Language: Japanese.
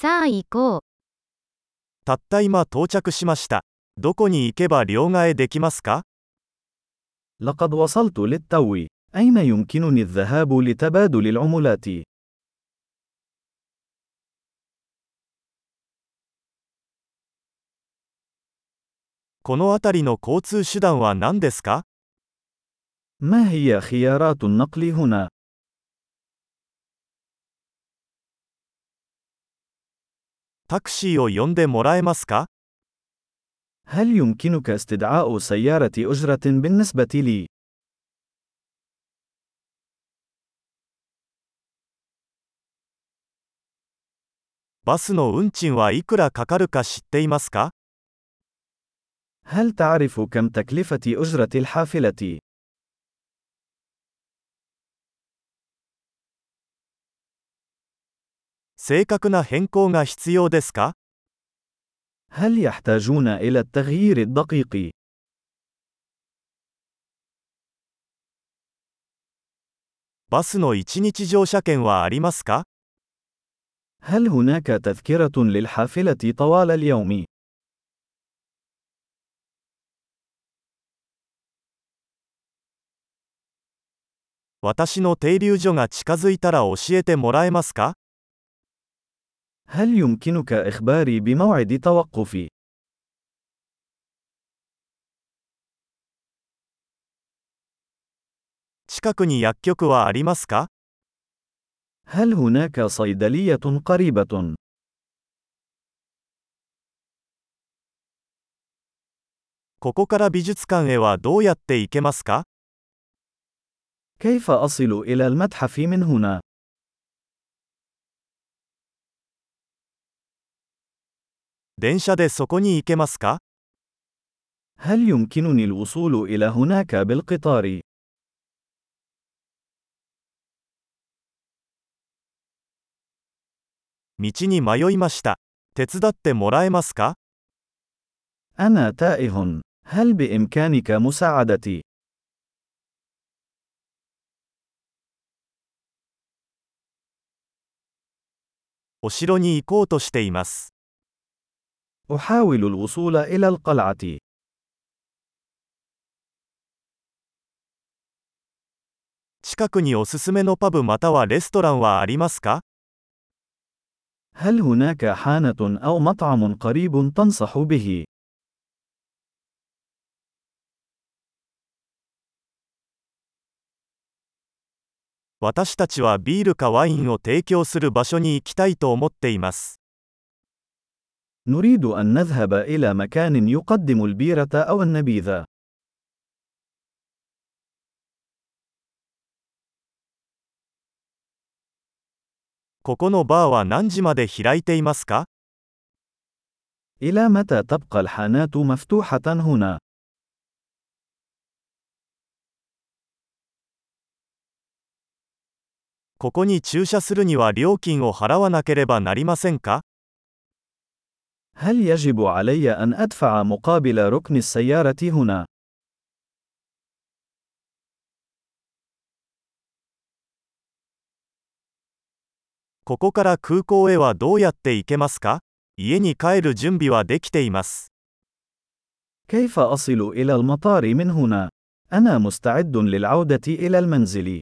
さあ行こう。たった今到着しました。どこに行けば両替できますか لقد وصلت للتو. أين يمكنني الذهاب لتبادل العملات؟ この辺りの交通手段は何ですか ما هي خيارات النقل هنا؟ タクシーを呼んでもらえますか هل يمكنك استدعاء سيارة أجرة بالنسبة لي؟ باس نو هل تعرف كم تكلفة أجرة الحافلة؟ 正確な変更が必要ですか هل يحتاجون إلى التغيير الدقيق؟ バスの一日乗車券はありますか هل هناك تذكرة للحافلة طوال اليوم؟ 私の停留所が近づいたら教えてもらえますか هل يمكنك إخباري بموعد توقفي؟ 近くに薬局はありますか هل هناك صيدلية قريبة؟ ここから美術館へはどうやって行けますか كيف أصل إلى المتحف من هنا؟ 電車でそこに行けますか هل يمكنني الوصول إلى هناك بالقطار؟ 道に迷いました。手伝ってもらえますか أنا تائه. هل بإمكانك مساعدتي؟ お城に行こうとしています。 أحاول الوصول إلى القلعة. 近くにおすすめのパブまたはレストランはありますか هل هناك حانة أو مطعم قريب تنصح به؟ 私たちはビールかワインを提供する場所に行きたいと思っています。 نريد أن نذهب إلى مكان يقدم البيرة أو النبيذ. ここのバーは何時まで開いていますか إلى متى تبقى الحانات مفتوحة هنا؟ ここに駐車するには料金を払わなければなりませんか هل يجب علي أن أدفع مقابل ركن السيارة هنا؟ ここから空港へはどうやって行けますか家に帰る準備はできています。 كيف أصل إلى المطار من هنا؟ أنا مستعد للعودة إلى المنزل.